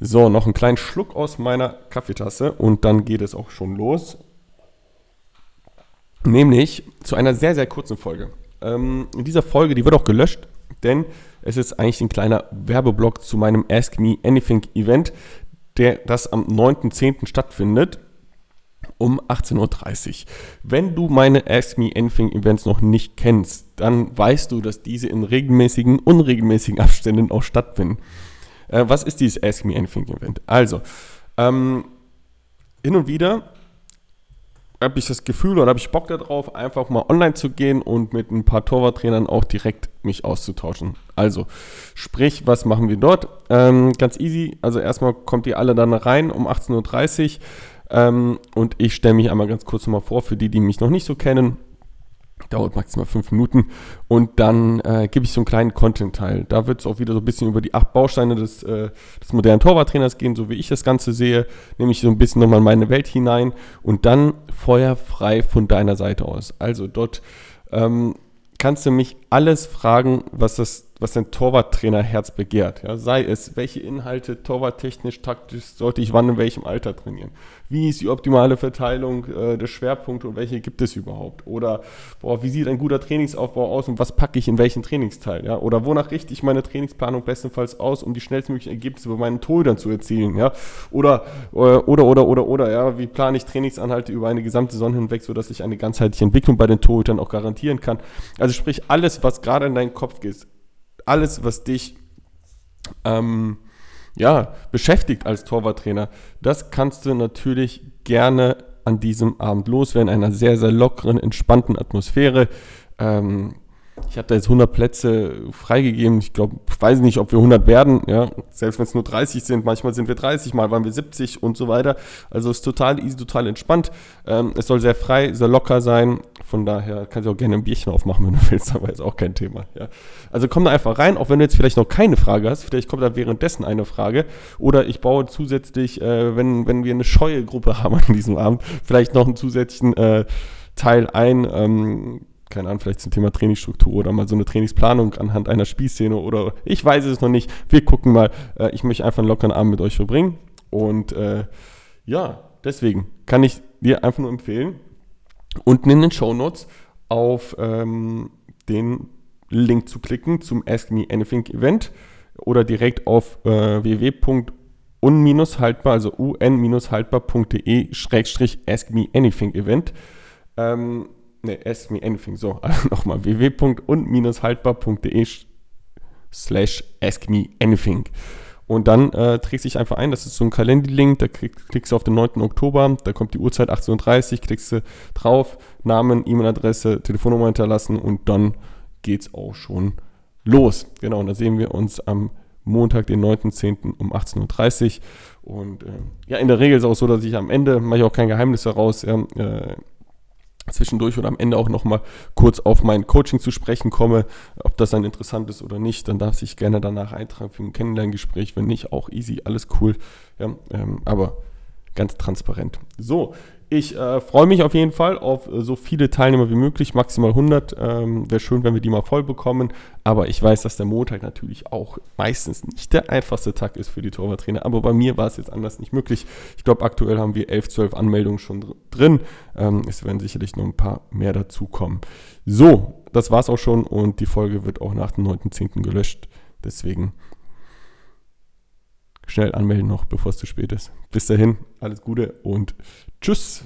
So, noch einen kleinen Schluck aus meiner Kaffeetasse und dann geht es auch schon los. Nämlich zu einer sehr, sehr kurzen Folge. Ähm, in dieser Folge, die wird auch gelöscht, denn es ist eigentlich ein kleiner Werbeblock zu meinem Ask Me Anything Event, der das am 9.10. stattfindet um 18.30 Uhr. Wenn du meine Ask Me Anything Events noch nicht kennst, dann weißt du, dass diese in regelmäßigen, unregelmäßigen Abständen auch stattfinden. Äh, was ist dieses Ask Me Anything Event? Also, ähm, hin und wieder habe ich das Gefühl oder habe ich Bock darauf, einfach mal online zu gehen und mit ein paar Torwarttrainern auch direkt mich auszutauschen. Also, sprich, was machen wir dort? Ähm, ganz easy. Also erstmal kommt ihr alle dann rein um 18.30 Uhr ähm, und ich stelle mich einmal ganz kurz nochmal vor, für die, die mich noch nicht so kennen. Dauert maximal fünf Minuten. Und dann äh, gebe ich so einen kleinen Content-Teil. Da wird es auch wieder so ein bisschen über die acht Bausteine des, äh, des modernen Torwarttrainers gehen, so wie ich das Ganze sehe. Nehme ich so ein bisschen nochmal in meine Welt hinein und dann feuerfrei von deiner Seite aus. Also dort ähm, kannst du mich alles fragen, was das was dein Torwarttrainer-Herz begehrt. Ja, sei es, welche Inhalte torwarttechnisch, taktisch sollte ich wann in welchem Alter trainieren? Wie ist die optimale Verteilung äh, der Schwerpunkte und welche gibt es überhaupt? Oder boah, wie sieht ein guter Trainingsaufbau aus und was packe ich in welchen Trainingsteil? Ja? Oder wonach richte ich meine Trainingsplanung bestenfalls aus, um die schnellstmöglichen Ergebnisse bei meinen Torhütern zu erzielen? Ja? Oder, oder, äh, oder, oder, oder, oder, ja, wie plane ich Trainingsanhalte über eine gesamte Saison hinweg, sodass ich eine ganzheitliche Entwicklung bei den Torhütern auch garantieren kann? Also sprich, alles, was gerade in deinen Kopf geht, alles, was dich ähm, ja, beschäftigt als Torwarttrainer, das kannst du natürlich gerne an diesem Abend loswerden, in einer sehr, sehr lockeren, entspannten Atmosphäre. Ähm, ich habe da jetzt 100 Plätze freigegeben. Ich glaube, ich weiß nicht, ob wir 100 werden. Ja, selbst wenn es nur 30 sind, manchmal sind wir 30, mal waren wir 70 und so weiter. Also ist total easy, total entspannt. Ähm, es soll sehr frei, sehr locker sein. Von daher kannst du auch gerne ein Bierchen aufmachen, wenn du willst, aber ist auch kein Thema. Ja. Also komm da einfach rein, auch wenn du jetzt vielleicht noch keine Frage hast. Vielleicht kommt da währenddessen eine Frage. Oder ich baue zusätzlich, äh, wenn, wenn wir eine scheue Gruppe haben an diesem Abend, vielleicht noch einen zusätzlichen äh, Teil ein. Ähm, keine Ahnung, vielleicht zum Thema Trainingsstruktur oder mal so eine Trainingsplanung anhand einer Spielszene oder ich weiß es noch nicht. Wir gucken mal. Äh, ich möchte einfach einen lockeren Abend mit euch verbringen. Und äh, ja, deswegen kann ich dir einfach nur empfehlen, unten in den Show Notes auf ähm, den Link zu klicken zum Ask Me Anything Event oder direkt auf äh, www.un-haltbar, also un-haltbar.de schrägstrich Ask Me Anything Event. Ähm, ne, Ask Me Anything, so, also nochmal www.un-haltbar.de slash Ask Me Anything. Und dann äh, trägst dich einfach ein, das ist so ein Kalender-Link, da klick, klickst du auf den 9. Oktober, da kommt die Uhrzeit 18.30 Uhr, klickst du drauf, Namen, E-Mail-Adresse, Telefonnummer hinterlassen und dann geht's auch schon los. Genau, und da sehen wir uns am Montag, den 9.10. um 18.30 Uhr. Und äh, ja, in der Regel ist es auch so, dass ich am Ende, mache ich auch kein Geheimnis daraus, ja, äh, zwischendurch oder am Ende auch nochmal kurz auf mein Coaching zu sprechen komme, ob das dann interessant ist oder nicht, dann darf sich gerne danach eintragen für ein Kennenlerngespräch. Wenn nicht, auch easy, alles cool. Ja, ähm, aber ganz transparent. So, ich äh, freue mich auf jeden Fall auf äh, so viele Teilnehmer wie möglich, maximal 100. Ähm, Wäre schön, wenn wir die mal voll bekommen. Aber ich weiß, dass der Montag natürlich auch meistens nicht der einfachste Tag ist für die Torwarttrainer. Aber bei mir war es jetzt anders nicht möglich. Ich glaube, aktuell haben wir 11, 12 Anmeldungen schon dr drin. Ähm, es werden sicherlich noch ein paar mehr dazukommen. So, das war's auch schon und die Folge wird auch nach dem 9.10. gelöscht. Deswegen schnell anmelden noch, bevor es zu spät ist. Bis dahin, alles Gute und tschüss.